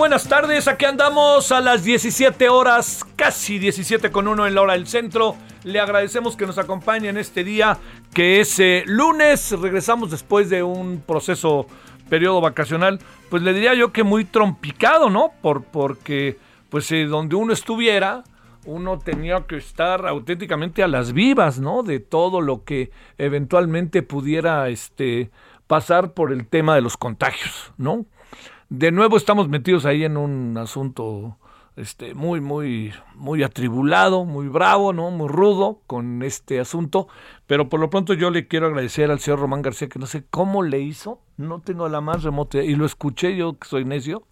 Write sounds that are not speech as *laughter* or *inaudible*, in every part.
Buenas tardes, aquí andamos a las 17 horas, casi 17 con 1 en la hora del centro. Le agradecemos que nos acompañe en este día, que es eh, lunes. Regresamos después de un proceso, periodo vacacional, pues le diría yo que muy trompicado, ¿no? Por, porque, pues eh, donde uno estuviera, uno tenía que estar auténticamente a las vivas, ¿no? De todo lo que eventualmente pudiera este, pasar por el tema de los contagios, ¿no? De nuevo estamos metidos ahí en un asunto este, muy, muy, muy atribulado, muy bravo, ¿no? Muy rudo con este asunto. Pero por lo pronto yo le quiero agradecer al señor Román García, que no sé cómo le hizo, no tengo la más remota, y lo escuché yo que soy necio,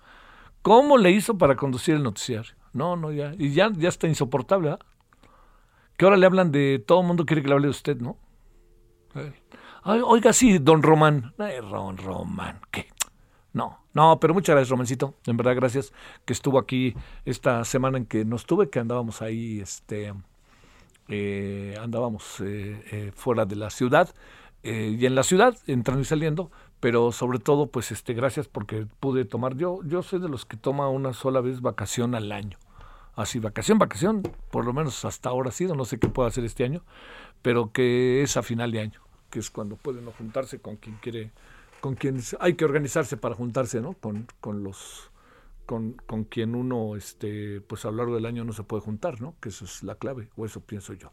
cómo le hizo para conducir el noticiario. No, no, ya, y ya, ya está insoportable, ¿ah? Que ahora le hablan de, todo el mundo quiere que le hable de usted, ¿no? Ay, oiga, sí, don Román. Ay, don Román, ¿qué? No, no, pero muchas gracias, Romancito. En verdad, gracias que estuvo aquí esta semana en que nos tuve, que andábamos ahí, este, eh, andábamos eh, eh, fuera de la ciudad y en la ciudad, entrando y saliendo, pero sobre todo, pues, este, gracias porque pude tomar. Yo, yo soy de los que toma una sola vez vacación al año. Así, vacación, vacación, por lo menos hasta ahora ha sido, no sé qué puedo hacer este año, pero que es a final de año, que es cuando pueden juntarse con quien quiere con quien hay que organizarse para juntarse, ¿no? Con, con los con, con, quien uno este pues a lo largo del año no se puede juntar, ¿no? Que eso es la clave, o eso pienso yo.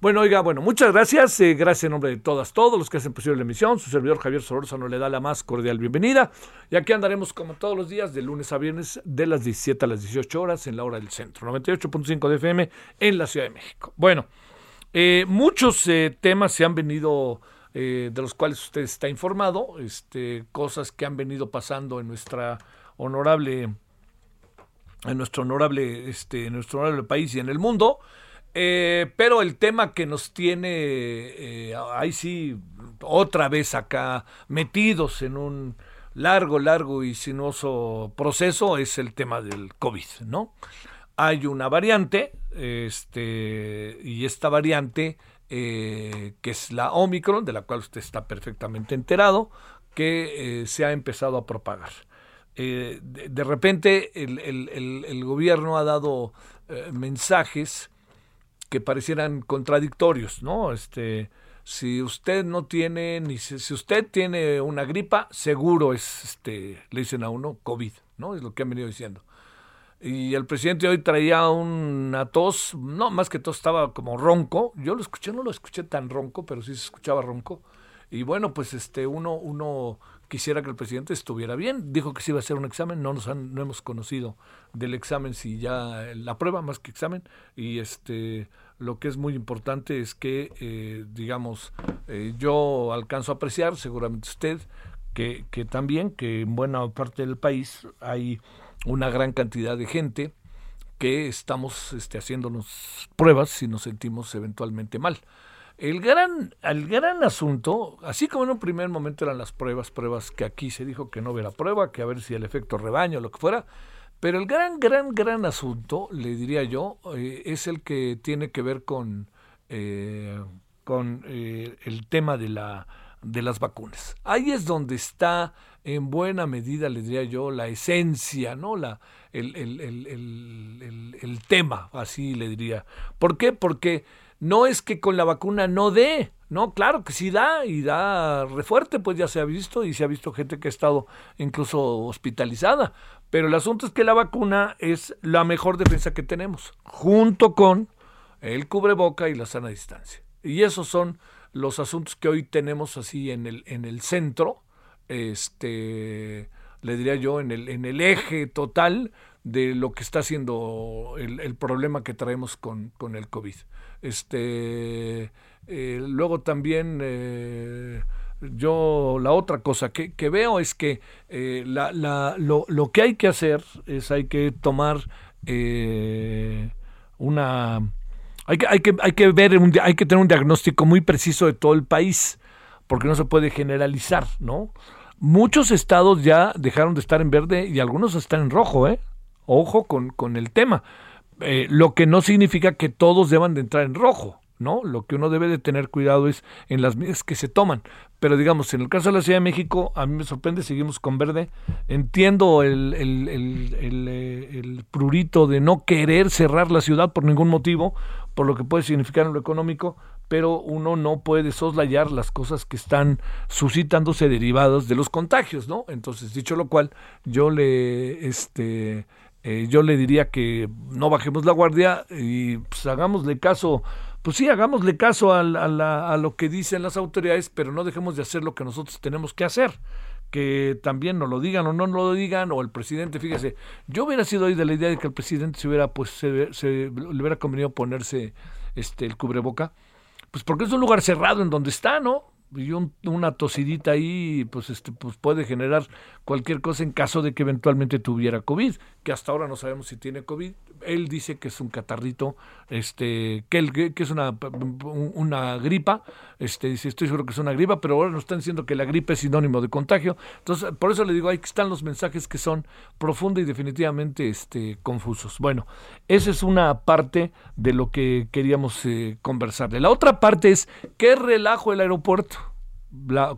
Bueno, oiga, bueno, muchas gracias. Eh, gracias en nombre de todas, todos los que hacen posible la emisión. Su servidor Javier Solórzano le da la más cordial bienvenida. Y aquí andaremos como todos los días, de lunes a viernes, de las 17 a las 18 horas en la hora del centro. 98.5 de FM en la Ciudad de México. Bueno, eh, muchos eh, temas se han venido eh, de los cuales usted está informado, este, cosas que han venido pasando en nuestra honorable, en nuestro honorable, este, en nuestro honorable país y en el mundo. Eh, pero el tema que nos tiene eh, ahí sí otra vez acá metidos en un largo, largo y sinuoso proceso es el tema del COVID, ¿no? Hay una variante, este, y esta variante eh, que es la Omicron, de la cual usted está perfectamente enterado, que eh, se ha empezado a propagar. Eh, de, repente el, gobierno ha dado mensajes que parecieran contradictorios, ¿no? Este, si usted no tiene, ni si, si, usted tiene una gripa, seguro es, este, le dicen a uno, COVID, ¿no? Es lo que han venido diciendo. Y el presidente hoy traía una tos, no, más que tos estaba como ronco. Yo lo escuché, no lo escuché tan ronco, pero sí se escuchaba ronco. Y bueno, pues este uno uno quisiera que el presidente estuviera bien. Dijo que se iba a hacer un examen, no nos han, no hemos conocido del examen si ya la prueba más que examen y este lo que es muy importante es que eh, digamos eh, yo alcanzo a apreciar seguramente usted que, que también que en buena parte del país hay una gran cantidad de gente que estamos este, haciéndonos pruebas si nos sentimos eventualmente mal. El gran, el gran asunto, así como en un primer momento eran las pruebas, pruebas que aquí se dijo que no hubiera prueba, que a ver si el efecto rebaño lo que fuera, pero el gran, gran, gran asunto, le diría yo, eh, es el que tiene que ver con, eh, con eh, el tema de, la, de las vacunas. Ahí es donde está en buena medida, le diría yo, la esencia, ¿no? La, el, el, el, el, tema, así le diría. ¿Por qué? Porque no es que con la vacuna no dé, no, claro que sí da y da refuerte, pues ya se ha visto y se ha visto gente que ha estado incluso hospitalizada. Pero el asunto es que la vacuna es la mejor defensa que tenemos, junto con el cubreboca y la sana distancia. Y esos son los asuntos que hoy tenemos así en el, en el centro, este, le diría yo, en el, en el eje total de lo que está haciendo el, problema que traemos con, con, el COVID. Este, eh, luego también eh, yo la otra cosa que, que veo es que eh, la, la, lo, lo, que hay que hacer es hay que tomar una hay que, hay que, hay que ver, hay que tener un diagnóstico muy preciso de todo el país, porque no se puede generalizar, ¿no? Muchos estados ya dejaron de estar en verde y algunos están en rojo, ¿eh? Ojo con, con el tema. Eh, lo que no significa que todos deban de entrar en rojo. ¿no? Lo que uno debe de tener cuidado es en las medidas que se toman. Pero digamos, en el caso de la Ciudad de México, a mí me sorprende, seguimos con verde. Entiendo el, el, el, eh, el, prurito de no querer cerrar la ciudad por ningún motivo, por lo que puede significar en lo económico, pero uno no puede soslayar las cosas que están suscitándose derivadas de los contagios, ¿no? Entonces, dicho lo cual, yo le, este, eh, yo le diría que no bajemos la guardia y pues, hagámosle caso pues sí, hagámosle caso a, a, lo que dicen las autoridades, pero no dejemos de hacer lo que nosotros tenemos que hacer. Que también nos lo digan o no lo digan, o el presidente, fíjese, yo hubiera sido hoy de la idea de que el presidente se hubiera, pues, se, le hubiera convenido ponerse este el cubreboca, pues porque es un lugar cerrado en donde está, ¿no? y una tosidita ahí pues este pues puede generar cualquier cosa en caso de que eventualmente tuviera COVID, que hasta ahora no sabemos si tiene COVID. Él dice que es un catarrito, este, que, él, que es una, una gripa, este, dice, estoy seguro que es una gripa, pero ahora nos están diciendo que la gripe es sinónimo de contagio. Entonces, por eso le digo, ahí están los mensajes que son profundos y definitivamente este, confusos. Bueno, esa es una parte de lo que queríamos eh, conversarle. La otra parte es, ¿qué relajo el aeropuerto?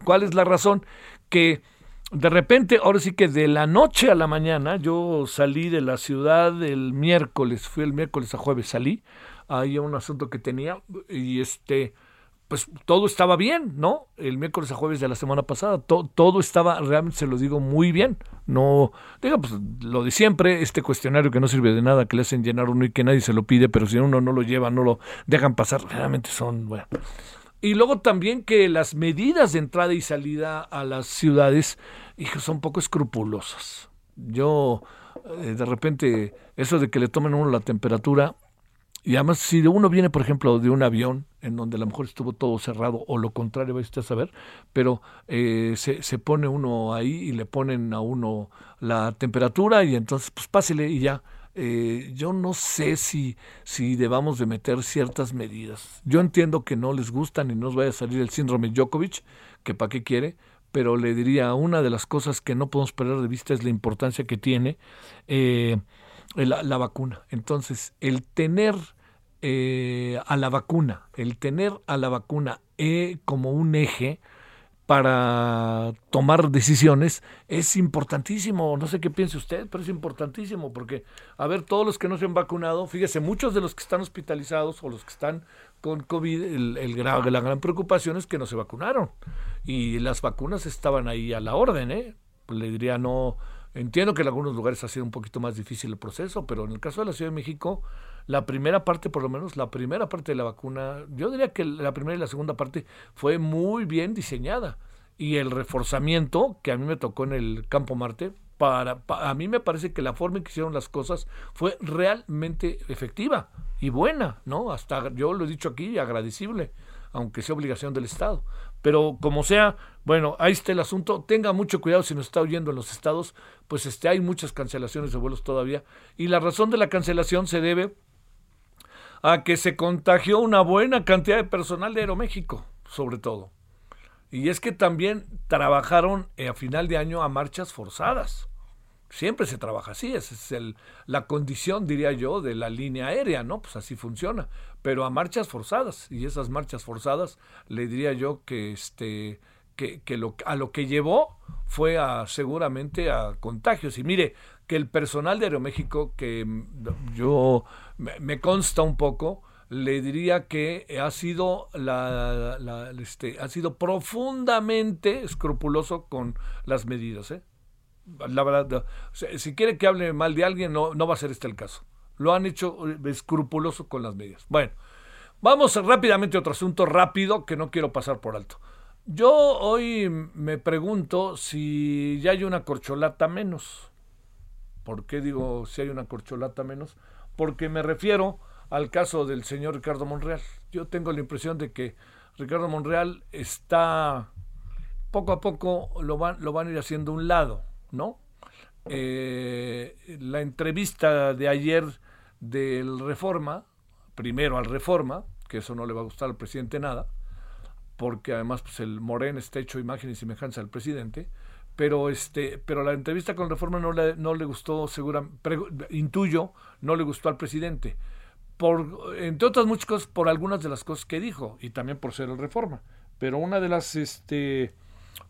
¿Cuál es la razón? Que de repente, ahora sí que de la noche a la mañana, yo salí de la ciudad el miércoles, fui el miércoles a jueves, salí, hay un asunto que tenía y este, pues todo estaba bien, ¿no? El miércoles a jueves de la semana pasada, todo estaba, realmente se lo digo muy bien, no, digo, pues lo de siempre, este cuestionario que no sirve de nada, que le hacen llenar uno y que nadie se lo pide, pero si uno no lo lleva, no lo dejan pasar, realmente son, bueno. Y luego también que las medidas de entrada y salida a las ciudades son poco escrupulosas. Yo, eh, de repente, eso de que le tomen a uno la temperatura, y además si uno viene, por ejemplo, de un avión en donde a lo mejor estuvo todo cerrado o lo contrario, va a saber, pero eh, se, se pone uno ahí y le ponen a uno la temperatura y entonces pues pásele y ya eh, yo no sé si, si debamos de meter ciertas medidas. Yo entiendo que no les gustan y no nos vaya a salir el síndrome Djokovic, que para qué quiere, pero le diría, una de las cosas que no podemos perder de vista es la importancia que tiene eh, la, vacuna. Entonces, el tener eh, a la vacuna, el tener a la vacuna como un eje, para tomar decisiones es importantísimo. No sé qué piense usted, pero es importantísimo porque, a ver, todos los que no se han vacunado, fíjese, muchos de los que están hospitalizados o los que están con COVID, el, el, la gran preocupación es que no se vacunaron. Y las vacunas estaban ahí a la orden, ¿eh? Pues le diría, no, entiendo que en algunos lugares ha sido un poquito más difícil el proceso, pero en el caso de la Ciudad de México, la primera parte, por lo menos la primera parte de la vacuna, yo diría que la primera y la segunda parte fue muy bien diseñada. Y el reforzamiento que a mí me tocó en el Campo Marte, para, a mí me parece que la forma en que hicieron las cosas fue realmente efectiva y buena, ¿no? Hasta yo lo he dicho aquí, agradecible, aunque sea obligación del Estado. Pero como sea, bueno, ahí está el asunto. Tenga mucho cuidado si nos está oyendo en los estados, pues este, hay muchas cancelaciones de vuelos todavía. Y la razón de la cancelación se debe a que se contagió una buena cantidad de personal de Aeroméxico, sobre todo. Y es que también trabajaron eh, a final de año a marchas forzadas. Siempre se trabaja así, esa es el, la condición, diría yo, de la línea aérea, ¿no? Pues así funciona. Pero a marchas forzadas. Y esas marchas forzadas, le diría yo que, este, que, lo, a lo que llevó fue a seguramente a contagios. Y mire, que el personal de Aeroméxico, que yo me, consta un poco, le diría que ha sido la, este, ha sido profundamente escrupuloso con las medidas, ¿eh? La verdad, si quiere que hable mal de alguien, no, no va a ser este el caso. Lo han hecho escrupuloso con las medidas. Bueno, vamos rápidamente a otro asunto rápido que no quiero pasar por alto. Yo hoy me pregunto si ya hay una corcholata menos. ¿Por qué digo si hay una corcholata menos? Porque me refiero al caso del señor Ricardo Monreal. Yo tengo la impresión de que Ricardo Monreal está poco a poco lo van, lo van a ir haciendo un lado, ¿no? Eh, la entrevista de ayer del Reforma, primero al Reforma, que eso no le va a gustar al presidente nada, porque además pues, el Morén está hecho imagen y semejanza al presidente, pero este pero la entrevista con Reforma no le, no le gustó segura intuyo no le gustó al presidente. Por entre otras muchas cosas por algunas de las cosas que dijo y también por ser el Reforma. Pero una de las este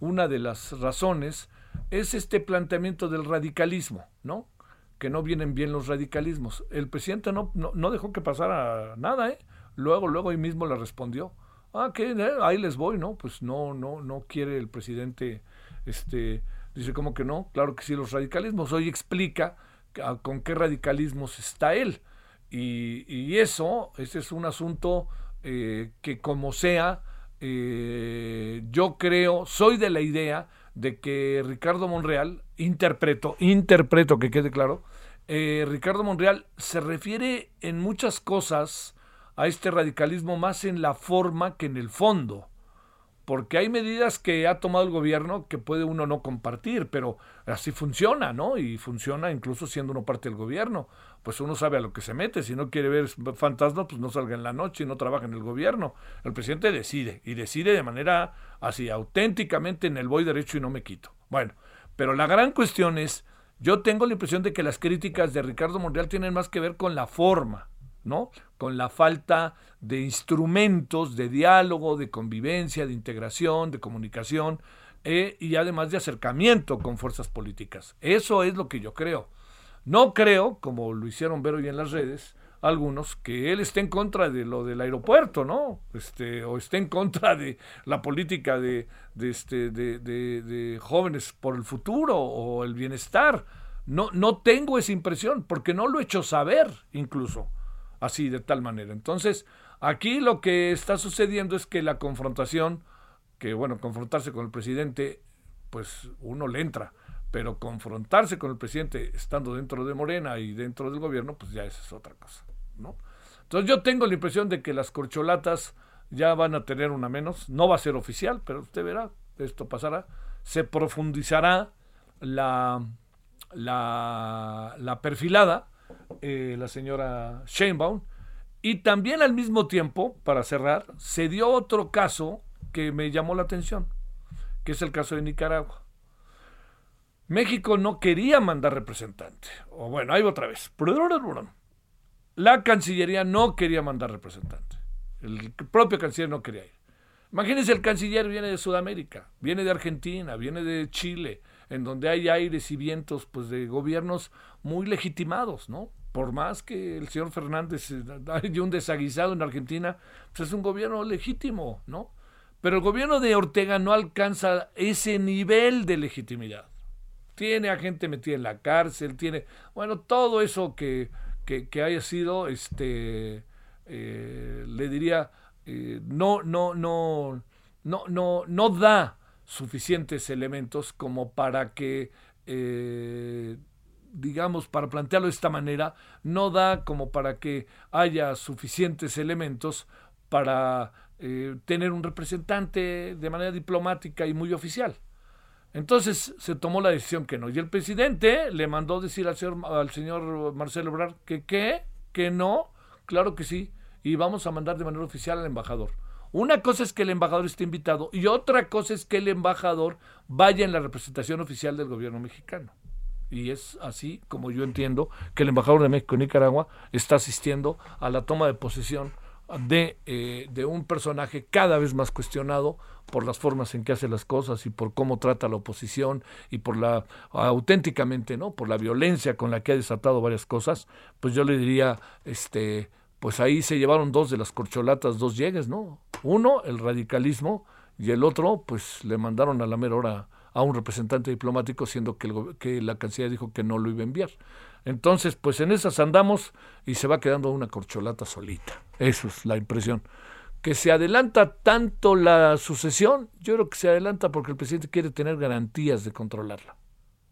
una de las razones es este planteamiento del radicalismo no que no vienen bien los radicalismos. El presidente no no, no dejó que pasara nada eh luego luego ahí mismo le respondió. Ah, que eh, ahí les voy, ¿no? Pues no, no, no quiere el presidente, este, dice como que no, claro que sí, los radicalismos. Hoy explica con qué radicalismos está él. Y, eso, ese es un asunto eh, que como sea, eh, yo creo, soy de la idea de que Ricardo Monreal, interpreto, interpreto, que quede claro, Ricardo Monreal se refiere en muchas cosas a este radicalismo más en la forma que en el fondo. Porque hay medidas que ha tomado el gobierno que puede uno no compartir, pero así funciona, ¿no? Y funciona incluso siendo uno parte del gobierno. Pues uno sabe a lo que se mete. Si no quiere ver fantasmas, pues no salga en la noche y no trabaja en el gobierno. El presidente decide, y decide de manera así, auténticamente en el voy derecho y no me quito. Bueno, pero la gran cuestión es, yo tengo la impresión de que las críticas de Ricardo Monreal tienen más que ver con la forma ¿no? Con la falta de instrumentos de diálogo, de convivencia, de integración, de comunicación eh, y además de acercamiento con fuerzas políticas. Eso es lo que yo creo. No creo, como lo hicieron ver hoy en las redes, algunos, que él esté en contra de lo del aeropuerto, ¿no? Este, o esté en contra de la política de, este, de jóvenes por el futuro o el bienestar. No, no tengo esa impresión, porque no lo he hecho saber incluso así de tal manera. Entonces, aquí lo que está sucediendo es que la confrontación, que bueno, confrontarse con el presidente, pues uno le entra, pero confrontarse con el presidente estando dentro de Morena y dentro del gobierno, pues ya esa es otra cosa, ¿no? Entonces yo tengo la impresión de que las corcholatas ya van a tener una menos, no va a ser oficial, pero usted verá, esto pasará, se profundizará la, la, la perfilada, eh, la señora Sheinbaum. Y también al mismo tiempo, para cerrar, se dio otro caso que me llamó la atención, que es el caso de Nicaragua. México no quería mandar representante. O bueno, ahí otra vez. La Cancillería no quería mandar representante. El propio canciller no quería ir. Imagínense, el canciller viene de Sudamérica, viene de Argentina, viene de Chile, en donde hay aires y vientos pues de gobiernos muy legitimados, ¿no? Por más que el señor Fernández eh, haya un desaguisado en Argentina, pues es un gobierno legítimo, ¿no? Pero el gobierno de Ortega no alcanza ese nivel de legitimidad. Tiene a gente metida en la cárcel, tiene, bueno, todo eso que, que, haya sido, este, eh, le diría, eh, no, no, no, no, no, no da suficientes elementos como para que, eh, digamos, para plantearlo de esta manera, no da como para que haya suficientes elementos para eh, tener un representante de manera diplomática y muy oficial. Entonces se tomó la decisión que no. Y el presidente le mandó decir al señor, al señor Marcelo Ebrard que qué, que no, claro que sí, y vamos a mandar de manera oficial al embajador. Una cosa es que el embajador esté invitado y otra cosa es que el embajador vaya en la representación oficial del gobierno mexicano. Y es así como yo entiendo que el embajador de México en Nicaragua está asistiendo a la toma de posesión de, eh, de un personaje cada vez más cuestionado por las formas en que hace las cosas y por cómo trata a la oposición y por la auténticamente, ¿no? Por la violencia con la que ha desatado varias cosas, pues yo le diría, este, pues ahí se llevaron dos de las corcholatas, dos llegues, ¿no? Uno, el radicalismo, y el otro, pues le mandaron a la mera hora a un representante diplomático, siendo que, que la Cancillería dijo que no lo iba a enviar. Entonces, pues en esas andamos y se va quedando una corcholata solita. Eso es la impresión. Que se adelanta tanto la sucesión, yo creo que se adelanta porque el presidente quiere tener garantías de controlarla.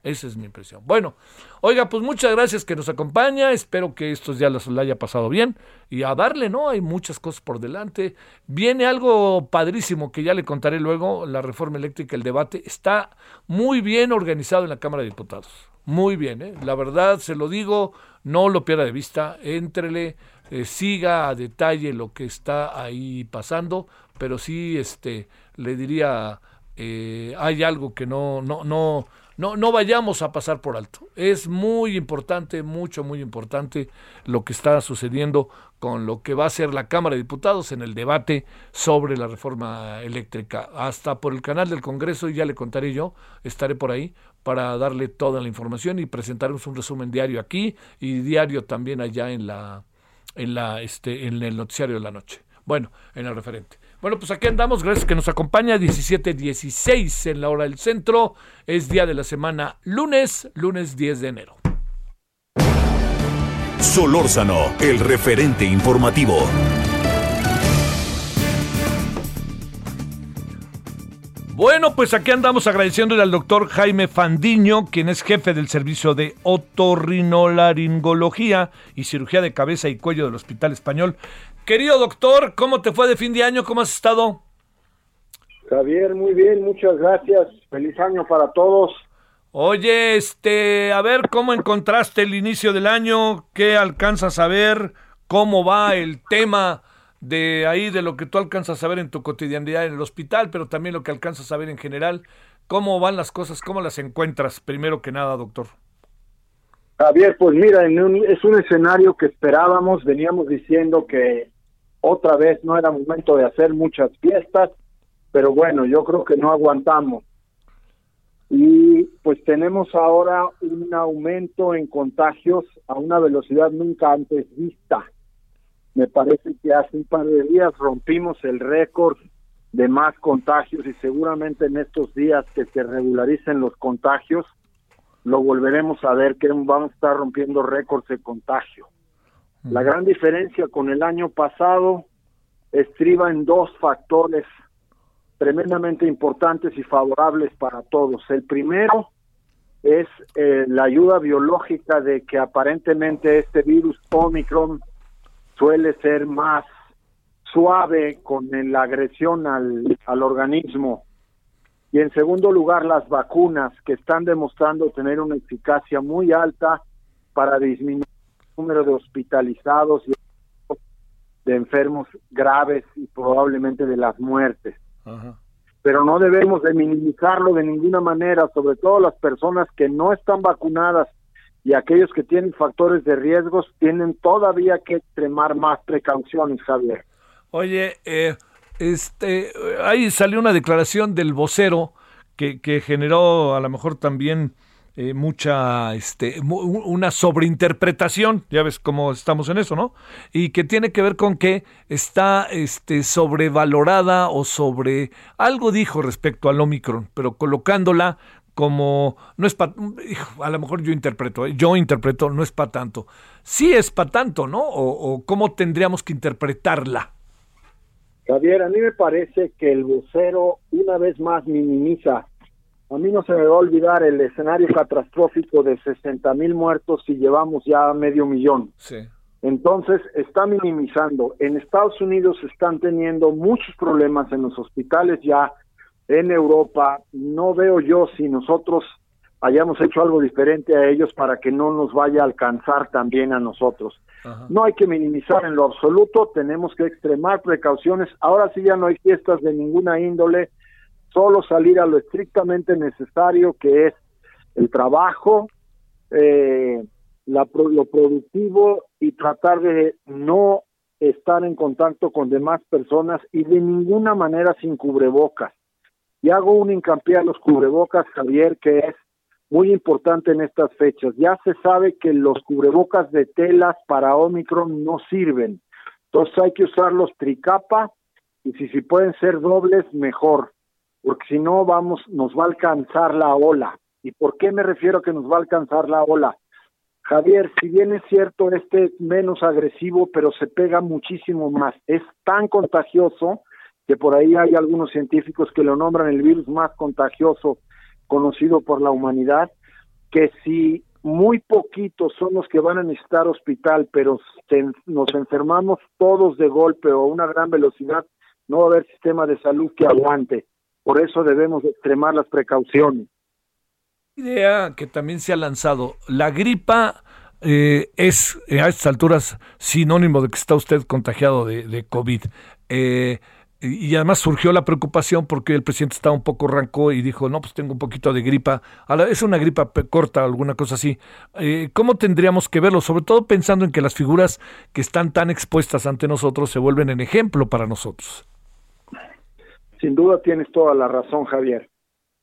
Esa es mi impresión. Bueno, oiga, pues muchas gracias que nos acompaña. Espero que estos días la haya pasado bien. Y a darle, ¿no? Hay muchas cosas por delante. Viene algo padrísimo que ya le contaré luego, la reforma eléctrica, el debate. Está muy bien organizado en la Cámara de Diputados. Muy bien, ¿eh? La verdad, se lo digo, no lo pierda de vista. Éntrele, eh, siga a detalle lo que está ahí pasando. Pero sí, este, le diría, eh, hay algo que no, no, no no, no vayamos a pasar por alto. Es muy importante, mucho, muy importante lo que está sucediendo con lo que va a ser la Cámara de Diputados en el debate sobre la reforma eléctrica. Hasta por el canal del Congreso, y ya le contaré yo, estaré por ahí para darle toda la información y presentaremos un resumen diario aquí y diario también allá en la en la este en el noticiario de la noche. Bueno, en el referente. Bueno, pues aquí andamos, gracias que nos acompaña, 17.16 en la hora del centro, es día de la semana lunes, lunes 10 de enero. Solórzano, el referente informativo. Bueno, pues aquí andamos agradeciéndole al doctor Jaime Fandiño, quien es jefe del servicio de otorrinolaringología y cirugía de cabeza y cuello del Hospital Español. Querido doctor, ¿cómo te fue de fin de año? ¿Cómo has estado? Javier, muy bien, muchas gracias. Feliz año para todos. Oye, este, a ver, ¿cómo encontraste el inicio del año? ¿Qué alcanzas a ver? ¿Cómo va el tema de ahí, de lo que tú alcanzas a ver en tu cotidianidad en el hospital, pero también lo que alcanzas a ver en general? ¿Cómo van las cosas? ¿Cómo las encuentras, primero que nada, doctor? Javier, pues mira, es un escenario que esperábamos, veníamos diciendo que otra vez no era momento de hacer muchas fiestas, pero bueno, yo creo que no aguantamos. Y pues tenemos ahora un aumento en contagios a una velocidad nunca antes vista. Me parece que hace un par de días rompimos el récord de más contagios y seguramente en estos días que se regularicen los contagios, lo volveremos a ver que vamos a estar rompiendo récords de contagio. La gran diferencia con el año pasado estriba en dos factores tremendamente importantes y favorables para todos. El primero es eh, la ayuda biológica de que aparentemente este virus Omicron suele ser más suave con la agresión al, al organismo. Y en segundo lugar, las vacunas que están demostrando tener una eficacia muy alta para disminuir número de hospitalizados y de enfermos graves y probablemente de las muertes. Pero no debemos de minimizarlo de ninguna manera, sobre todo las personas que no están vacunadas y aquellos que tienen factores de riesgos tienen todavía que extremar más precauciones, Javier. Oye, eh, este, ahí salió una declaración del vocero que, que generó a lo mejor también eh, mucha, este, una sobreinterpretación, ya ves cómo estamos en eso, ¿no? Y que tiene que ver con que está este, sobrevalorada o sobre, algo dijo respecto al Omicron, pero colocándola como, no es para, a lo mejor yo interpreto, ¿eh? yo interpreto, no es para tanto. Sí es para tanto, ¿no? O, o cómo tendríamos que interpretarla. Javier, a mí me parece que el vocero una vez más minimiza a mí no se me va a olvidar el escenario catastrófico de 60 mil muertos y llevamos ya medio millón. Entonces, está minimizando. En Estados Unidos están teniendo muchos problemas en los hospitales ya. En Europa, no veo yo si nosotros hayamos hecho algo diferente a ellos para que no nos vaya a alcanzar también a nosotros. No hay que minimizar en lo absoluto, tenemos que extremar precauciones. Ahora sí ya no hay fiestas de ninguna índole solo salir a lo estrictamente necesario que es el trabajo, eh, la, lo productivo y tratar de no estar en contacto con demás personas y de ninguna manera sin cubrebocas. Y hago un hincapié a los cubrebocas, Javier, que es muy importante en estas fechas. Ya se sabe que los cubrebocas de telas para Omicron no sirven. Entonces hay que usarlos tricapa y si, si pueden ser dobles, mejor, porque si no vamos, nos va a alcanzar la ola. ¿Y por qué me refiero a que nos va a alcanzar la ola? Javier, si bien es cierto, este es menos agresivo, pero se pega muchísimo más. Es tan contagioso que por ahí hay algunos científicos que lo nombran el virus más contagioso conocido por la humanidad, que si muy poquitos son los que van a necesitar hospital, pero nos enfermamos todos de golpe o a una gran velocidad, no va a haber sistema de salud que aguante. Por eso debemos extremar las precauciones idea que también se ha lanzado. La gripa eh, es eh, a estas alturas sinónimo de que está usted contagiado de, COVID. Eh, y además surgió la preocupación porque el presidente estaba un poco ranco y dijo, no, pues tengo un poquito de gripa. Es una gripa corta, alguna cosa así. ¿Cómo tendríamos que verlo? Sobre todo pensando en que las figuras que están tan expuestas ante nosotros se vuelven en ejemplo para nosotros. Sin duda tienes toda la razón, Javier.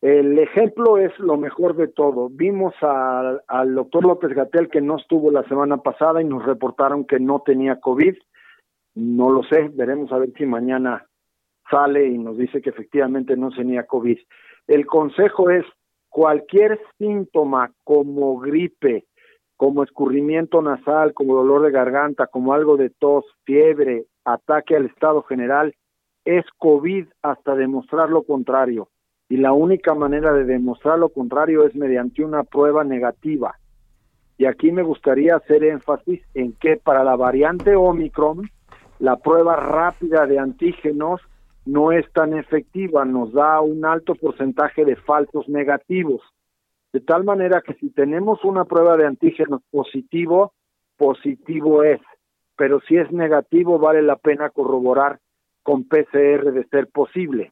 El ejemplo es lo mejor de todo. Vimos al doctor López Gatel que no estuvo la semana pasada y nos reportaron que no tenía COVID. No lo sé, veremos a ver si mañana sale y nos dice que efectivamente no tenía COVID. El consejo es cualquier síntoma como gripe, como escurrimiento nasal, como dolor de garganta, como algo de tos, fiebre, ataque al estado general, es COVID hasta demostrar lo contrario y la única manera de demostrar lo contrario es mediante una prueba negativa. Y aquí me gustaría hacer énfasis en que para la variante Omicron, la prueba rápida de antígenos no es tan efectiva, nos da un alto porcentaje de falsos negativos. De tal manera que si tenemos una prueba de antígenos positivo, positivo es, pero si es negativo vale la pena corroborar con PCR de ser posible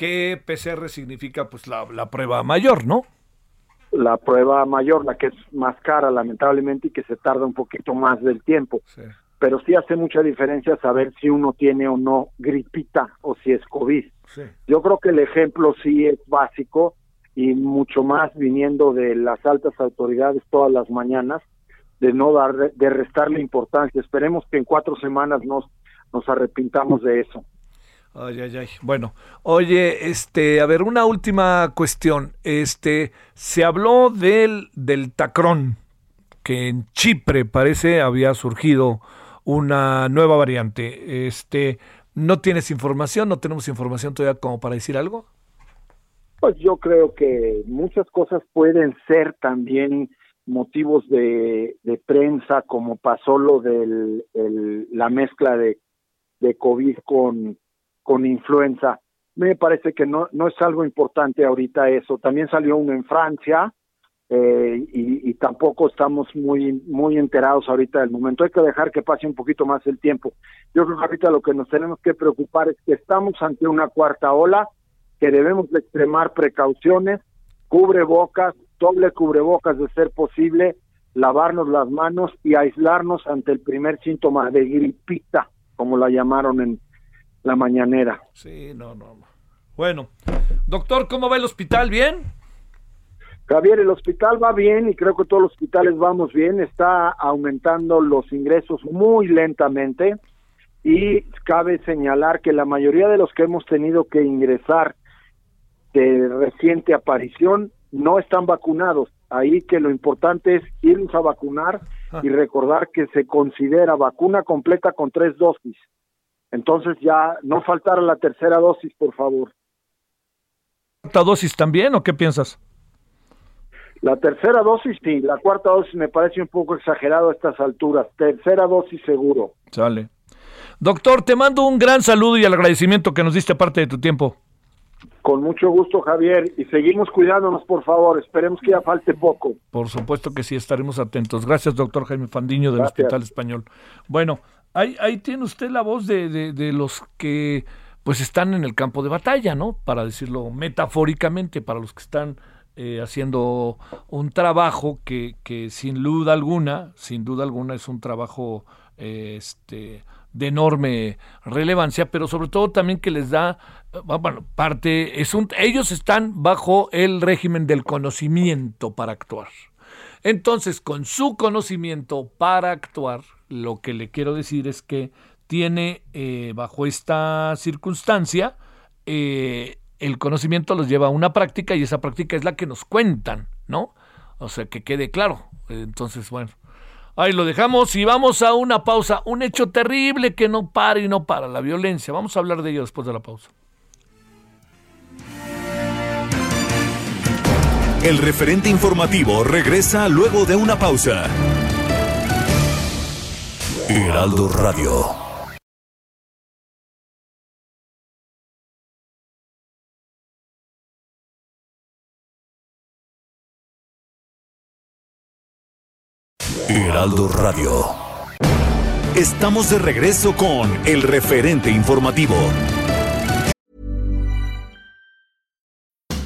que PCR significa pues la, prueba mayor, ¿no? La prueba mayor, la que es más cara lamentablemente y que se tarda un poquito más del tiempo. Pero sí hace mucha diferencia saber si uno tiene o no gripita o si es COVID. Yo creo que el ejemplo sí es básico y mucho más viniendo de las altas autoridades todas las mañanas, de no dar, de restarle importancia. Esperemos que en cuatro semanas nos, nos arrepintamos de eso. Ay, ay, ay. Bueno, oye, este, a ver, una última cuestión. Este, se habló del, del tacrón, que en Chipre parece había surgido una nueva variante. Este, ¿no tienes información? ¿No tenemos información todavía como para decir algo? Pues yo creo que muchas cosas pueden ser también motivos de, de prensa, como pasó lo de la mezcla de, de COVID con con influenza. Me parece que no, no es algo importante ahorita eso. También salió uno en Francia eh, y, tampoco estamos muy, muy enterados ahorita del momento. Hay que dejar que pase un poquito más el tiempo. Yo creo que ahorita lo que nos tenemos que preocupar es que estamos ante una cuarta ola, que debemos de extremar precauciones, cubrebocas, doble cubrebocas de ser posible, lavarnos las manos y aislarnos ante el primer síntoma de gripita, como la llamaron en, la mañanera. Sí, no, no. Bueno, doctor, ¿cómo va el hospital? ¿Bien? Javier, el hospital va bien y creo que todos los hospitales vamos bien. Está aumentando los ingresos muy lentamente y cabe señalar que la mayoría de los que hemos tenido que ingresar de reciente aparición no están vacunados. Ahí que lo importante es irnos a vacunar y ah. recordar que se considera vacuna completa con tres dosis. Entonces ya no faltar la tercera dosis, por favor. ¿Cuarta dosis también o qué piensas? La tercera dosis sí, la cuarta dosis me parece un poco exagerado a estas alturas. Tercera dosis seguro. Sale. Doctor, te mando un gran saludo y el agradecimiento que nos diste parte de tu tiempo. Con mucho gusto, Javier, y seguimos cuidándonos, por favor. Esperemos que ya falte poco. Por supuesto que sí, estaremos atentos. Gracias, doctor Jaime Fandiño del Hospital Español. Bueno, Ahí, ahí tiene usted la voz de, de, los que pues están en el campo de batalla, ¿no? Para decirlo metafóricamente, para los que están eh, haciendo un trabajo que, que, sin duda alguna, sin duda alguna es un trabajo este, de enorme relevancia, pero sobre todo también que les da, bueno, parte, es un, ellos están bajo el régimen del conocimiento para actuar. Entonces, con su conocimiento para actuar, lo que le quiero decir es que tiene eh, bajo esta circunstancia, eh, el conocimiento los lleva a una práctica y esa práctica es la que nos cuentan, ¿no? O sea, que quede claro. Entonces, bueno, ahí lo dejamos y vamos a una pausa. Un hecho terrible que no para y no para, la violencia. Vamos a hablar de ello después de la pausa. El referente informativo regresa luego de una pausa. Heraldo Radio. Heraldo Radio. Estamos de regreso con el referente informativo.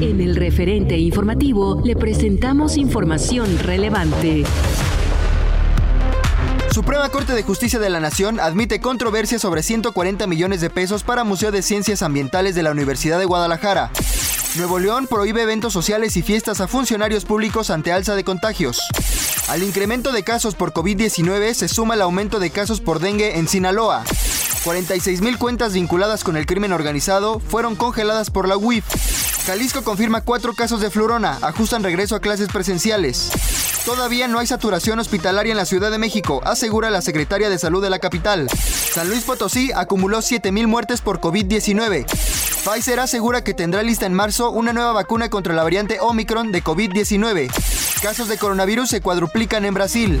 En el referente informativo le presentamos información relevante. Suprema Corte de Justicia de la Nación admite controversia sobre 140 millones de pesos para Museo de Ciencias Ambientales de la Universidad de Guadalajara. Nuevo León prohíbe eventos sociales y fiestas a funcionarios públicos ante alza de contagios. Al incremento de casos por COVID-19 se suma el aumento de casos por dengue en Sinaloa. 46 mil cuentas vinculadas con el crimen organizado fueron congeladas por la UIF. Jalisco confirma cuatro casos de florona, ajustan regreso a clases presenciales. Todavía no hay saturación hospitalaria en la Ciudad de México, asegura la secretaria de Salud de la capital. San Luis Potosí acumuló 7.000 muertes por COVID-19. Pfizer asegura que tendrá lista en marzo una nueva vacuna contra la variante Omicron de COVID-19. Casos de coronavirus se cuadruplican en Brasil.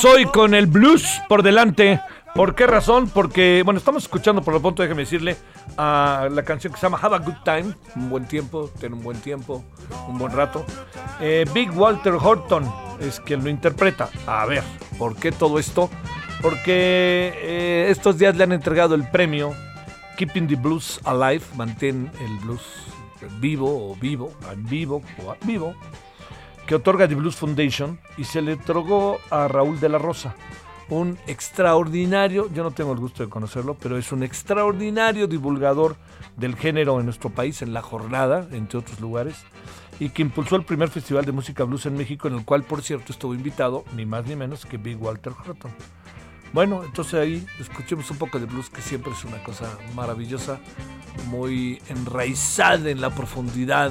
Vamos hoy con el blues por delante. ¿Por qué razón? Porque, bueno, estamos escuchando por lo pronto, déjeme decirle, a la canción que se llama Have a Good Time, un buen tiempo, tener un buen tiempo, un buen rato. Eh, Big Walter Horton es quien lo interpreta. A ver, ¿por qué todo esto? Porque eh, estos días le han entregado el premio Keeping the Blues Alive, mantén el blues vivo o vivo, vivo o vivo, que otorga The Blues Foundation y se le otorgó a Raúl de la Rosa, un extraordinario, yo no tengo el gusto de conocerlo, pero es un extraordinario divulgador del género en nuestro país, en La Jornada, entre otros lugares, y que impulsó el primer festival de música blues en México, en el cual, por cierto, estuvo invitado ni más ni menos que Big Walter Horton. Bueno, entonces ahí escuchemos un poco de blues, que siempre es una cosa maravillosa, muy enraizada en la profundidad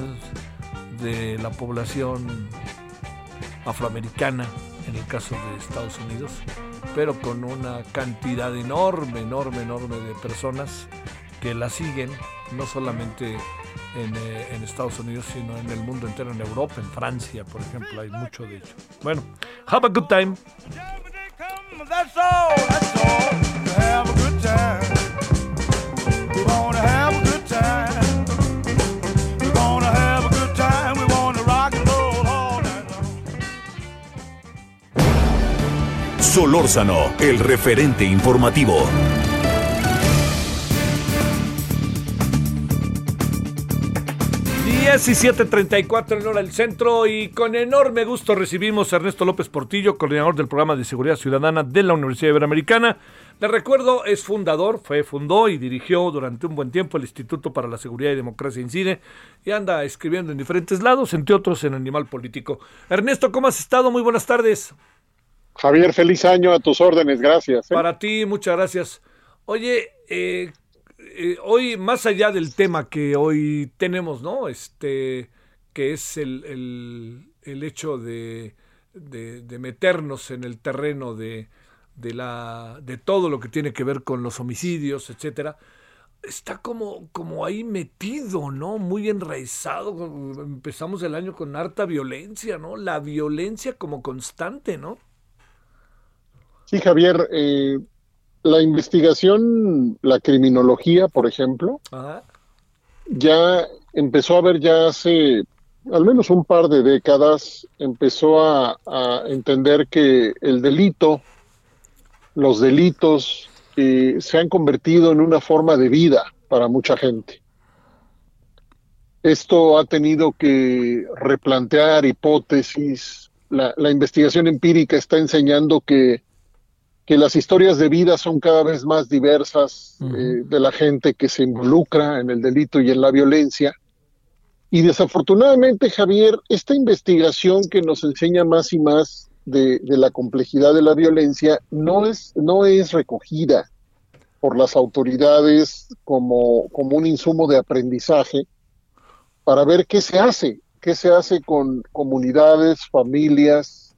de la población afroamericana, en el caso de Estados Unidos, pero con una cantidad enorme, enorme, enorme de personas que la siguen, no solamente en, eh, Estados Unidos, sino en el mundo entero, en Europa, en Francia, por ejemplo, hay mucho de ello. Bueno. Have a good time. Solórzano, el referente informativo. 17.34 en hora del centro y con enorme gusto recibimos a Ernesto López Portillo, coordinador del programa de seguridad ciudadana de la Universidad Iberoamericana. Le recuerdo, es fundador, fue, fundó y dirigió durante un buen tiempo el Instituto para la Seguridad y Democracia Incide y anda escribiendo en diferentes lados, entre otros en Animal Político. Ernesto, ¿cómo has estado? Muy buenas tardes. Javier, feliz año a tus órdenes, gracias. ¿eh? Para ti, muchas gracias. Oye, eh, eh, hoy, más allá del tema que hoy tenemos, ¿no? Este, que es el, el, el hecho de, de, de, meternos en el terreno de, de, la, de todo lo que tiene que ver con los homicidios, etcétera, está como, como ahí metido, ¿no? Muy enraizado. Empezamos el año con harta violencia, ¿no? La violencia como constante, ¿no? Sí, Javier, eh, la investigación, la criminología, por ejemplo, Ajá. ya empezó a ver ya hace al menos un par de décadas, empezó a, a entender que el delito, los delitos, eh, se han convertido en una forma de vida para mucha gente. Esto ha tenido que replantear hipótesis. La, la investigación empírica está enseñando que que las historias de vida son cada vez más diversas uh -huh. eh, de la gente que se involucra en el delito y en la violencia. Y desafortunadamente, Javier, esta investigación que nos enseña más y más de, de la complejidad de la violencia no es, no es recogida por las autoridades como, como un insumo de aprendizaje para ver qué se hace, qué se hace con comunidades, familias,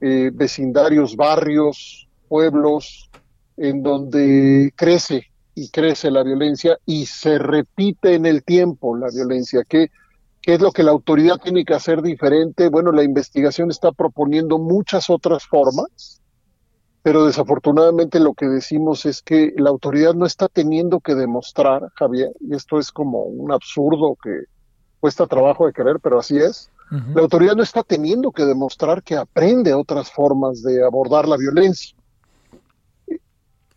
eh, vecindarios, barrios, pueblos en donde crece y crece la violencia y se repite en el tiempo la violencia. ¿Qué, ¿Qué es lo que la autoridad tiene que hacer diferente? Bueno, la investigación está proponiendo muchas otras formas, pero desafortunadamente lo que decimos es que la autoridad no está teniendo que demostrar, Javier, y esto es como un absurdo que cuesta trabajo de querer, pero así es. Uh -huh. La autoridad no está teniendo que demostrar que aprende otras formas de abordar la violencia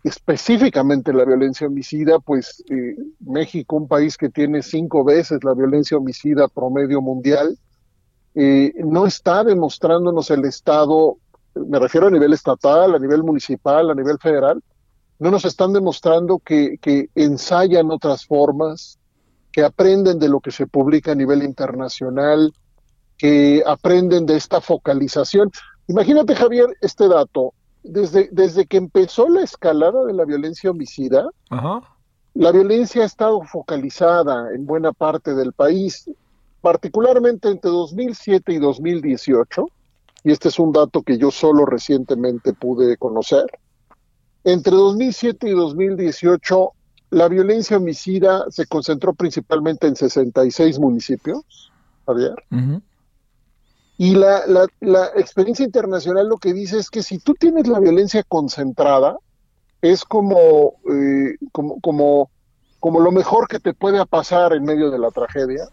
específicamente la violencia homicida, pues eh, México, un país que tiene cinco veces la violencia homicida promedio mundial, eh, no está demostrándonos el Estado, me refiero a nivel estatal, a nivel municipal, a nivel federal, no nos están demostrando que, que ensayan otras formas, que aprenden de lo que se publica a nivel internacional, que aprenden de esta focalización. Imagínate, Javier, este dato desde, desde que empezó la escalada de la violencia homicida, Ajá. la violencia ha estado focalizada en buena parte del país, particularmente entre 2007 y 2018, y este es un dato que yo solo recientemente pude conocer. Entre 2007 y 2018, la violencia homicida se concentró principalmente en 66 municipios, Javier. Uh -huh. Y la, la, experiencia internacional lo que dice es que si tú tienes la violencia concentrada, es como, eh, como, como, como lo mejor que te puede pasar en medio de la tragedia,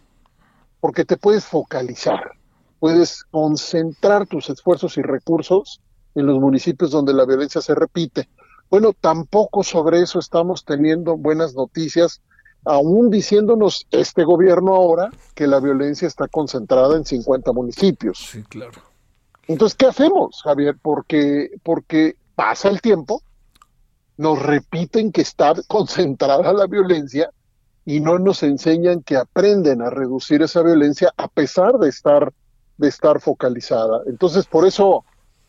porque te puedes focalizar, puedes concentrar tus esfuerzos y recursos en los municipios donde la violencia se repite. Bueno, tampoco sobre eso estamos teniendo buenas noticias aún diciéndonos este gobierno ahora que la violencia está concentrada en 50 municipios. Sí, claro. Entonces, ¿qué hacemos, Javier? Porque, porque pasa el tiempo, nos repiten que está *laughs* concentrada la violencia y no nos enseñan que aprenden a reducir esa violencia a pesar de estar de estar focalizada. Entonces, por eso,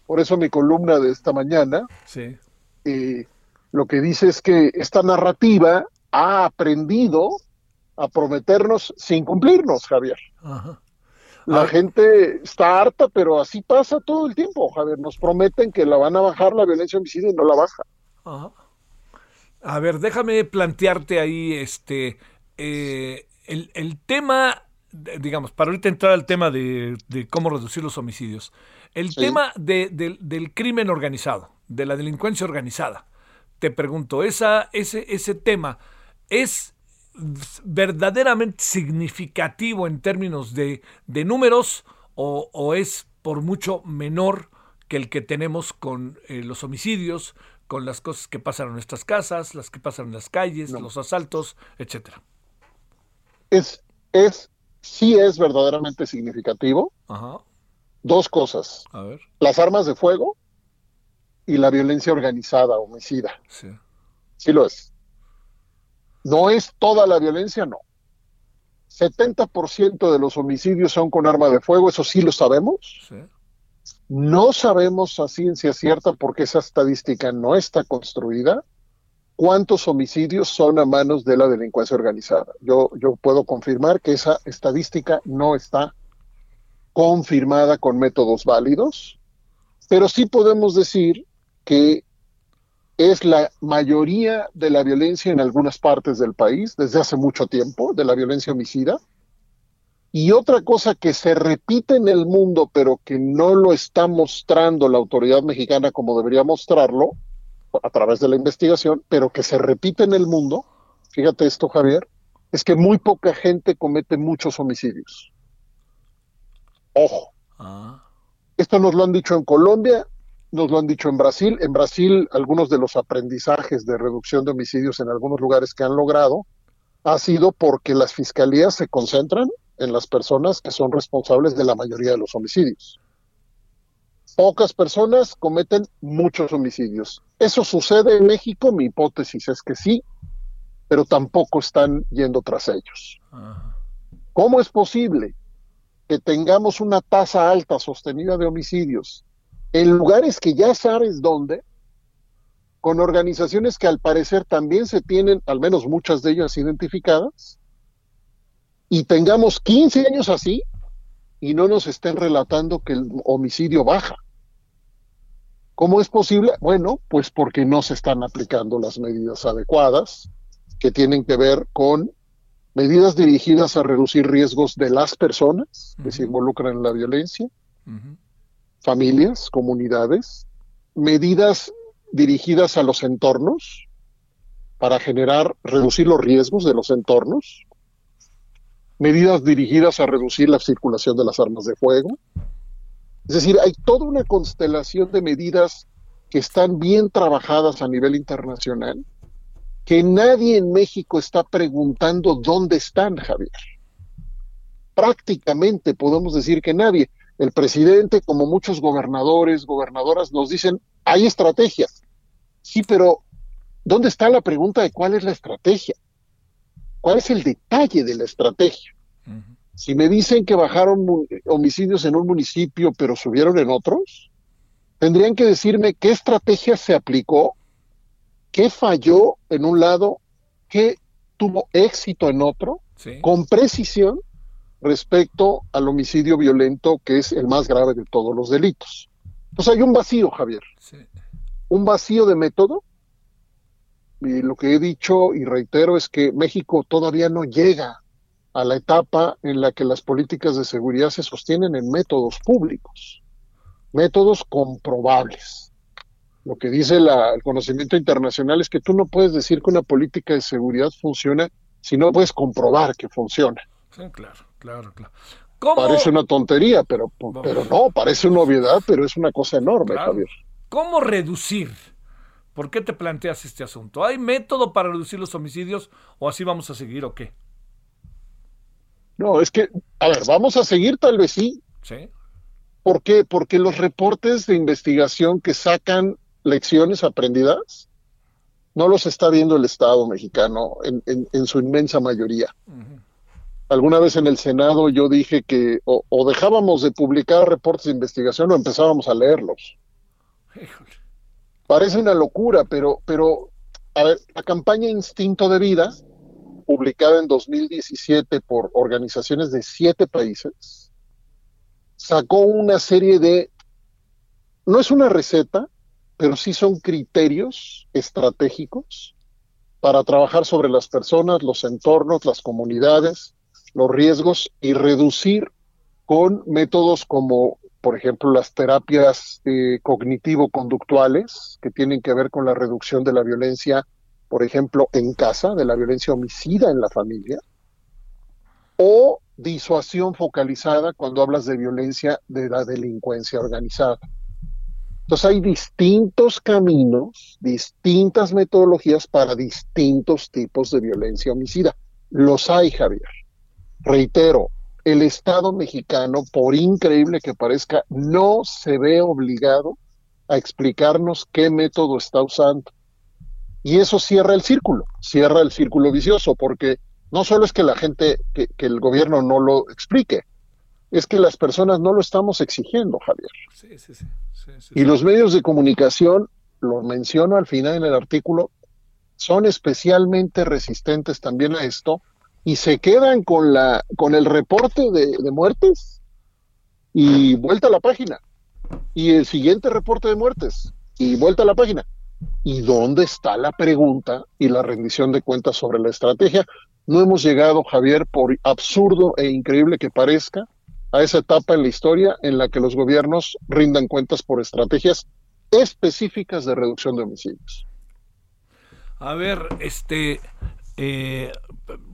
por eso mi columna de esta mañana, Sí. eh, lo que dice es que esta narrativa ha aprendido a prometernos sin cumplirnos, Javier. Ajá. La gente está harta, pero así pasa todo el tiempo, Javier. Nos prometen que la van a bajar la violencia homicida y no la baja. Ajá. A ver, déjame plantearte ahí este eh, el, el tema, digamos, para ahorita entrar al tema de, de cómo reducir los homicidios. El Sí. tema de- del- del crimen organizado, de la delincuencia organizada. Te pregunto, esa, ese, ese tema es verdaderamente significativo en términos de, de números o, o es por mucho menor que el que tenemos con eh, los homicidios, con las cosas que pasan en nuestras casas, las que pasan en las calles, los asaltos, etcétera. Es, es, sí es verdaderamente significativo. Ajá. Dos cosas. A ver. Las armas de fuego y la violencia organizada, homicida. Sí. Sí lo es. No es toda la violencia, no. 70% de los homicidios son con arma de fuego, eso sí lo sabemos. Sí. No sabemos a ciencia cierta porque esa estadística no está construida. ¿Cuántos homicidios son a manos de la delincuencia organizada? Yo, yo puedo confirmar que esa estadística no está confirmada con métodos válidos, pero sí podemos decir que es la mayoría de la violencia en algunas partes del país desde hace mucho tiempo, de la violencia homicida. Y otra cosa que se repite en el mundo, pero que no lo está mostrando la autoridad mexicana como debería mostrarlo, a través de la investigación, pero que se repite en el mundo, fíjate esto Javier, es que muy poca gente comete muchos homicidios. Ojo. Ah. Esto nos lo han dicho en Colombia, nos lo han dicho en Brasil. En Brasil, algunos de los aprendizajes de reducción de homicidios en algunos lugares que han logrado ha sido porque las fiscalías se concentran en las personas que son responsables de la mayoría de los homicidios. Pocas personas cometen muchos homicidios. ¿Eso sucede en México? Mi hipótesis es que sí, pero tampoco están yendo tras ellos. ¿Cómo es posible que tengamos una tasa alta sostenida de homicidios en lugares que ya sabes dónde, con organizaciones que al parecer también se tienen, al menos muchas de ellas identificadas, y tengamos 15 años así y no nos estén relatando que el homicidio baja? ¿Cómo es posible? Bueno, pues porque no se están aplicando las medidas adecuadas que tienen que ver con medidas dirigidas a reducir riesgos de las personas que se involucran en la violencia, Ujú. Familias, comunidades, medidas dirigidas a los entornos para generar, reducir los riesgos de los entornos, medidas dirigidas a reducir la circulación de las armas de fuego. Es decir, hay toda una constelación de medidas que están bien trabajadas a nivel internacional, que nadie en México está preguntando dónde están, Javier. Prácticamente podemos decir que nadie. El presidente, como muchos gobernadores, gobernadoras, nos dicen, hay estrategia. Sí, pero ¿dónde está la pregunta de cuál es la estrategia? ¿Cuál es el detalle de la estrategia? Si me dicen que bajaron homicidios en un municipio, pero subieron en otros, tendrían que decirme qué estrategia se aplicó, qué falló en un lado, qué tuvo éxito en otro, Sí. con precisión respecto al homicidio violento, que es el más grave de todos los delitos. Entonces hay un vacío, Javier, Sí. un vacío de método. Y lo que he dicho y reitero es que México todavía no llega a la etapa en la que las políticas de seguridad se sostienen en métodos públicos, métodos comprobables. Lo que dice la- el conocimiento internacional es que tú no puedes decir que una política de seguridad funciona si no puedes comprobar que funciona. Sí, claro, claro, claro. ¿Cómo, Parece una tontería, pero, pero no, parece una obviedad, pero es una cosa enorme, Claro. Javier. ¿Cómo reducir? ¿Por qué te planteas este asunto? ¿Hay método para reducir los homicidios o así vamos a seguir o qué? No, es que, a ver, vamos a seguir tal vez sí. ¿Sí? ¿Por qué? Porque los reportes de investigación que sacan lecciones aprendidas no los está viendo el Estado mexicano en, su inmensa mayoría. Alguna vez en el Senado yo dije que o, dejábamos de publicar reportes de investigación o empezábamos a leerlos. Parece una locura, pero, pero a ver, la campaña Instinto de Vida, publicada en 2017 por organizaciones de siete países, sacó una serie de, no es una receta, pero sí son criterios estratégicos para trabajar sobre las personas, los entornos, las comunidades, los riesgos y reducir con métodos como, por ejemplo, las terapias eh, cognitivo-conductuales, que tienen que ver con la reducción de la violencia, por ejemplo, en casa, de la violencia homicida en la familia, o disuasión focalizada cuando hablas de violencia de la delincuencia organizada. Entonces hay distintos caminos, distintas metodologías para distintos tipos de violencia homicida. Los hay, Javier. Reitero, el Estado mexicano, por increíble que parezca, no se ve obligado a explicarnos qué método está usando. Y eso cierra el círculo, cierra el círculo vicioso, porque no solo es que la gente, que, el gobierno no lo explique, es que las personas no lo estamos exigiendo, Javier. Sí, sí, sí y los medios de comunicación, lo menciono al final en el artículo, son especialmente resistentes también a esto y se quedan con la con el reporte de, de muertes y vuelta a la página. Y el siguiente reporte de muertes y vuelta a la página. Y dónde está la pregunta y la rendición de cuentas sobre la estrategia no hemos llegado Javier por absurdo e increíble que parezca a esa etapa en la historia en la que los gobiernos rindan cuentas por estrategias específicas de reducción de homicidios. A ver, este, eh,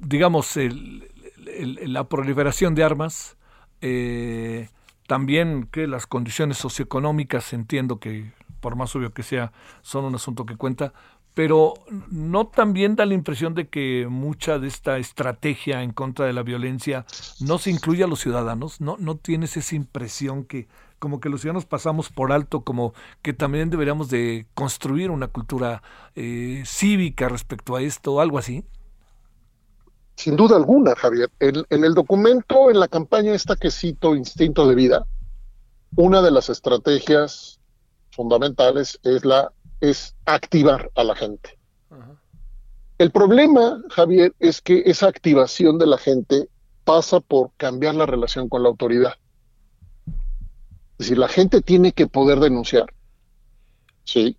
digamos, la proliferación de armas, eh, también que las condiciones socioeconómicas, entiendo que por más obvio que sea, son un asunto que cuenta, pero no también da la impresión de que mucha de esta estrategia en contra de la violencia no se incluye a los ciudadanos, no, no tienes esa impresión que como que los ciudadanos pasamos por alto, como que también deberíamos de construir una cultura eh, cívica respecto a esto, algo así. Sin duda alguna, Javier. En, en el documento, en la campaña esta que cito, Instinto de Vida, una de las estrategias fundamentales es la es activar a la gente. El problema, Javier, es que esa activación de la gente pasa por cambiar la relación con la autoridad. Es decir, la gente tiene que poder denunciar. Sí.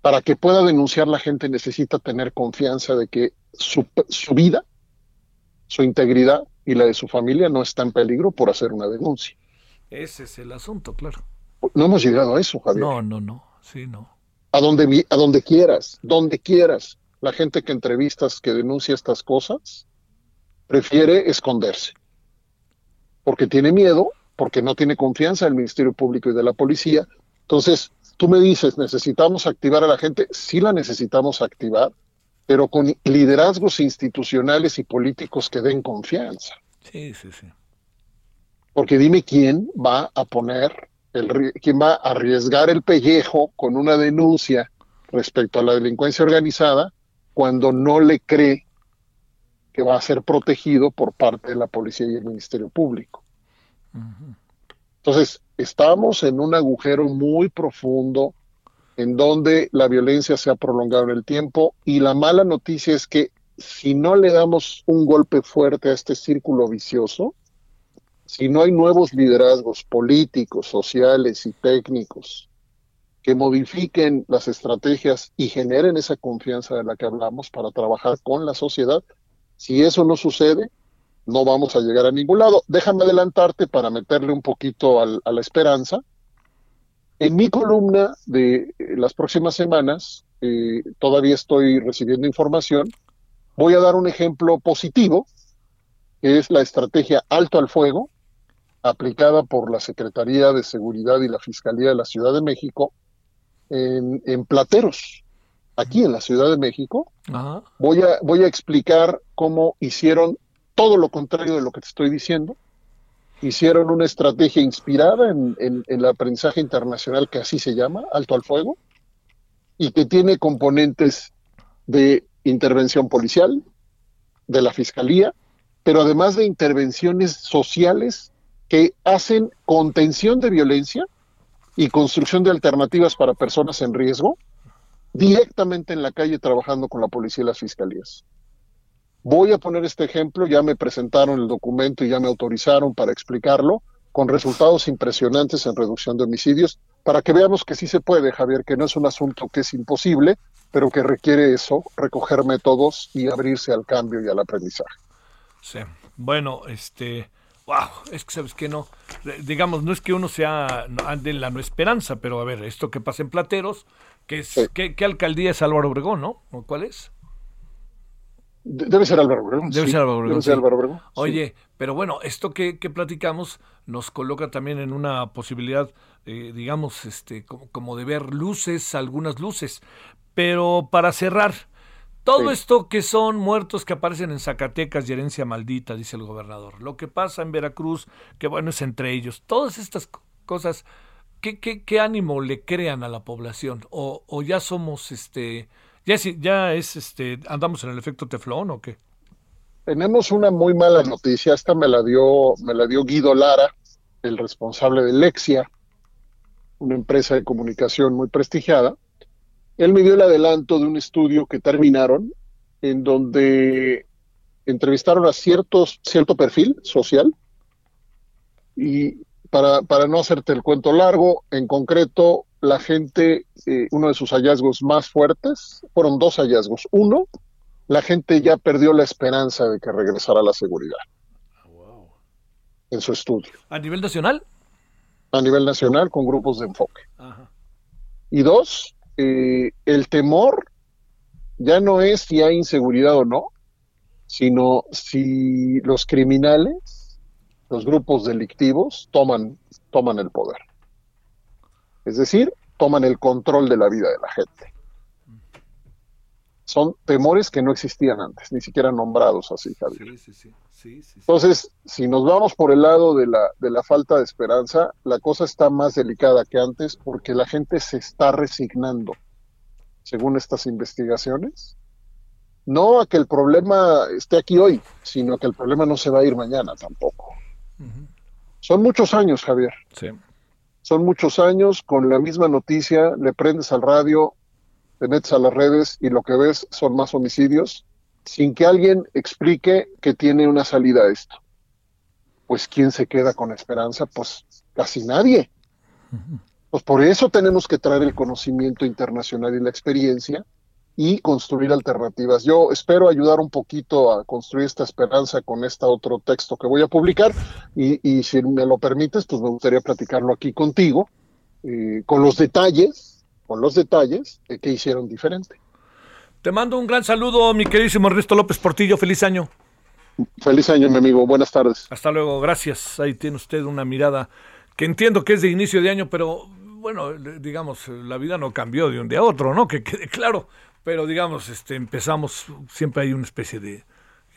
Para que pueda denunciar, la gente necesita tener confianza de que su, su vida, su integridad y la de su familia no está en peligro por hacer una denuncia. Ese es el asunto, claro. No hemos llegado a eso, Javier. No, no, no. Sí, no a donde, a donde quieras, donde quieras. La gente que entrevistas, que denuncia estas cosas, prefiere esconderse. Porque tiene miedo, porque no tiene confianza del Ministerio Público y de la policía. Entonces, tú me dices, necesitamos activar a la gente. Sí la necesitamos activar, pero con liderazgos institucionales y políticos que den confianza. Sí, sí, sí. Porque dime quién va a poner el, quien va a arriesgar el pellejo con una denuncia respecto a la delincuencia organizada cuando no le cree que va a ser protegido por parte de la policía y el Ministerio Público. Entonces, estamos en un agujero muy profundo en donde la violencia se ha prolongado en el tiempo y la mala noticia es que si no le damos un golpe fuerte a este círculo vicioso, si no hay nuevos liderazgos políticos, sociales y técnicos que modifiquen las estrategias y generen esa confianza de la que hablamos para trabajar con la sociedad, si eso no sucede, no vamos a llegar a ningún lado. Déjame adelantarte para meterle un poquito a la esperanza. En mi columna de eh, las próximas semanas, eh, todavía estoy recibiendo información, voy a dar un ejemplo positivo, que es la estrategia alto al fuego, aplicada por la Secretaría de Seguridad y la Fiscalía de la Ciudad de México en, plateros, aquí en la Ciudad de México. Voy, a, voy a explicar cómo hicieron todo lo contrario de lo que te estoy diciendo. Hicieron una estrategia inspirada en, en el aprendizaje internacional que así se llama, alto al fuego, y que tiene componentes de intervención policial, de la fiscalía, pero además de intervenciones sociales que hacen contención de violencia y construcción de alternativas para personas en riesgo directamente en la calle trabajando con la policía y las fiscalías. Voy a poner este ejemplo, ya me presentaron el documento y ya me autorizaron para explicarlo, con resultados impresionantes en reducción de homicidios, para que veamos que sí se puede, Javier, que no es un asunto que es imposible, pero que requiere eso, recoger métodos y abrirse al cambio y al aprendizaje. Sí, bueno, este, wow, es que sabes que no, digamos, no es que uno sea ande en la no esperanza, pero a ver, esto que pasa en Plateros, que es, ¿qué, alcaldía es Álvaro Obregón, no? ¿Cuál es? Debe ser Álvaro Obregón. Debe ser Álvaro Obregón. Oye, pero bueno, esto que, que, platicamos nos coloca también en una posibilidad, eh, digamos, este, como, como, de ver luces, algunas luces. Pero para cerrar, todo esto que son muertos que aparecen en Zacatecas y herencia maldita, dice el gobernador. Lo que pasa en Veracruz, que bueno, es entre ellos. Todas estas cosas, ¿qué, qué, qué ánimo le crean a la población? ¿O, o ya somos, este, ya, ya es, este, andamos en el efecto teflón o qué? Tenemos una muy mala noticia. Esta me la dio, me la dio Guido Lara, el responsable de Lexia, una empresa de comunicación muy prestigiada él me dio el adelanto de un estudio que terminaron en donde entrevistaron a ciertos, cierto perfil social y para, para no hacerte el cuento largo, en concreto, la gente, eh, uno de sus hallazgos más fuertes, fueron dos hallazgos. Uno, la gente ya perdió la esperanza de que regresara la seguridad. En su estudio. ¿A nivel nacional? A nivel nacional, con grupos de enfoque. Y dos, eh, el temor ya no es si hay inseguridad o no, sino si los criminales, los grupos delictivos, toman, toman el poder. Es decir, toman el control de la vida de la gente. Son temores que no existían antes, ni siquiera nombrados así, Javier. Entonces, si nos vamos por el lado de la, de la falta de esperanza, la cosa está más delicada que antes porque la gente se está resignando, según estas investigaciones, no a que el problema esté aquí hoy, sino a que el problema no se va a ir mañana tampoco. Son muchos años, Javier. Sí. Son muchos años con la misma noticia, le prendes al radio, te metes a las redes y lo que ves son más homicidios, sin que alguien explique que tiene una salida a esto. Pues ¿quién se queda con esperanza? Pues casi nadie. Pues por eso tenemos que traer el conocimiento internacional y la experiencia y construir alternativas. Yo espero ayudar un poquito a construir esta esperanza con este otro texto que voy a publicar y, y si me lo permites, pues me gustaría platicarlo aquí contigo, eh, con los detalles, con los detalles de qué hicieron diferente. Te mando un gran saludo, mi queridísimo Ernesto López Portillo. Feliz año. Feliz año, mi amigo. Buenas tardes. Hasta luego. Gracias. Ahí tiene usted una mirada que entiendo que es de inicio de año, pero bueno, digamos, la vida no cambió de un día a otro, ¿no? Que quede claro. Pero digamos, este, empezamos, siempre hay una especie de,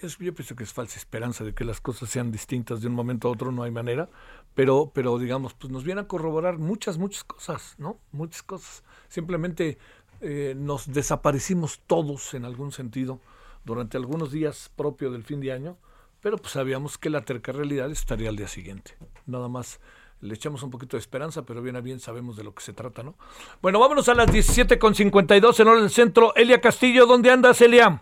yo pienso que es falsa esperanza de que las cosas sean distintas de un momento a otro, no hay manera, pero, pero digamos, pues nos viene a corroborar muchas, muchas cosas, ¿no? Muchas cosas. Simplemente eh, nos desaparecimos todos en algún sentido durante algunos días propio del fin de año, pero pues sabíamos que la terca realidad estaría al día siguiente. Nada más le echamos un poquito de esperanza, pero bien a bien sabemos de lo que se trata, ¿no? Bueno, vámonos a las 17.52 en hora del centro. Elia Castillo, ¿dónde andas, Elia?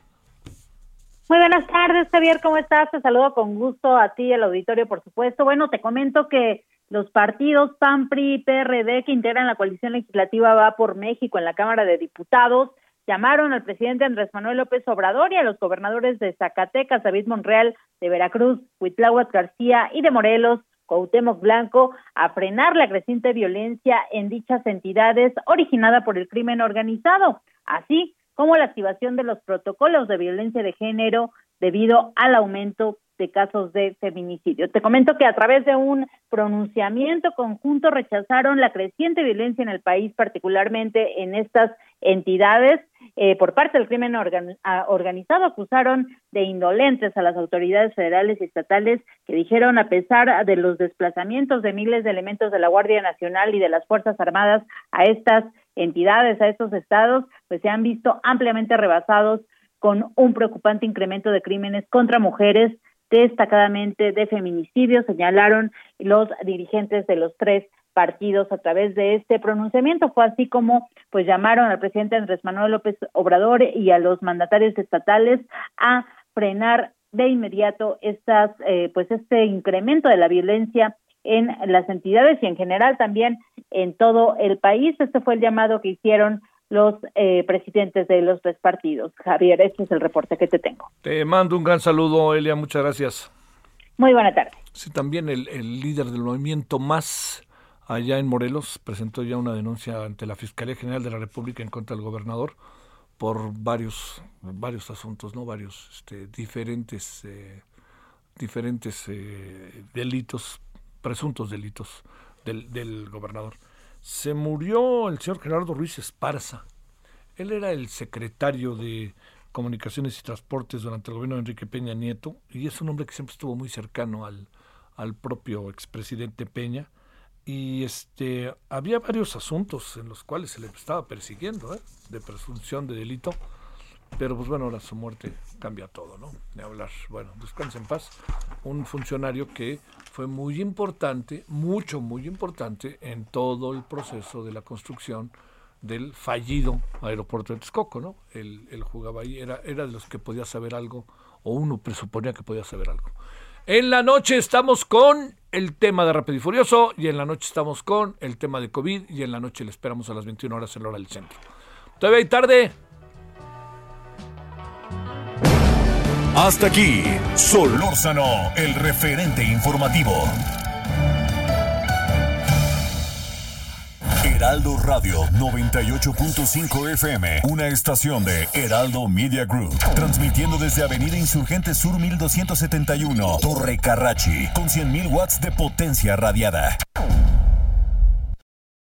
Muy buenas tardes, Javier, ¿cómo estás? Te saludo con gusto a ti, el auditorio, por supuesto. Bueno, te comento que los partidos PAN, PRI PRD que integran la coalición legislativa Va por México en la Cámara de Diputados llamaron al presidente Andrés Manuel López Obrador y a los gobernadores de Zacatecas, David Monreal, de Veracruz, Huitláhuac García y de Morelos, Cuauhtémoc Blanco, a frenar la creciente violencia en dichas entidades originada por el crimen organizado, así como la activación de los protocolos de violencia de género debido al aumento de casos de feminicidio. Te comento que a través de un pronunciamiento conjunto rechazaron la creciente violencia en el país, particularmente en estas entidades. Eh, por parte del crimen organizado acusaron de indolentes a las autoridades federales y estatales que dijeron a pesar de los desplazamientos de miles de elementos de la Guardia Nacional y de las Fuerzas Armadas a estas entidades, a estos estados, pues se han visto ampliamente rebasados con un preocupante incremento de crímenes contra mujeres, destacadamente de feminicidio, señalaron los dirigentes de los tres partidos a través de este pronunciamiento. Fue así como pues llamaron al presidente Andrés Manuel López Obrador y a los mandatarios estatales a frenar de inmediato estas eh, pues este incremento de la violencia en las entidades y en general también en todo el país. Este fue el llamado que hicieron los eh, presidentes de los tres partidos. Javier, este es el reporte que te tengo. Te mando un gran saludo, Elia, muchas gracias. Muy buena tarde. Sí, también el, líder del movimiento Más allá en Morelos presentó ya una denuncia ante la Fiscalía General de la República en contra del gobernador por varios varios asuntos, no varios este, diferentes eh, diferentes eh, delitos, presuntos delitos del, del gobernador. Se murió el señor Gerardo Ruiz Esparza. Él era el secretario de Comunicaciones y Transportes durante el gobierno de Enrique Peña Nieto y es un hombre que siempre estuvo muy cercano al, al propio expresidente Peña. Y este había varios asuntos en los cuales se le estaba persiguiendo, ¿eh? de presunción de delito pero pues bueno, ahora su muerte cambia todo, ¿no? De hablar. Bueno, descanse en paz. Un funcionario que fue muy importante, mucho, muy importante en todo el proceso de la construcción del fallido aeropuerto de Texcoco, ¿no? Él, él, jugaba ahí, era, era de los que podía saber algo, o uno presuponía que podía saber algo. En la noche estamos con el tema de Rápido y Furioso, y en la noche estamos con el tema de COVID, y en la noche le esperamos a las 21 horas en la hora del centro. Todavía hay tarde, Hasta aquí, Solórzano, el referente informativo. Heraldo Radio 98.5 FM, una estación de Heraldo Media Group, transmitiendo desde Avenida Insurgente Sur 1271, Torre Carrachi, con 100.000 watts de potencia radiada.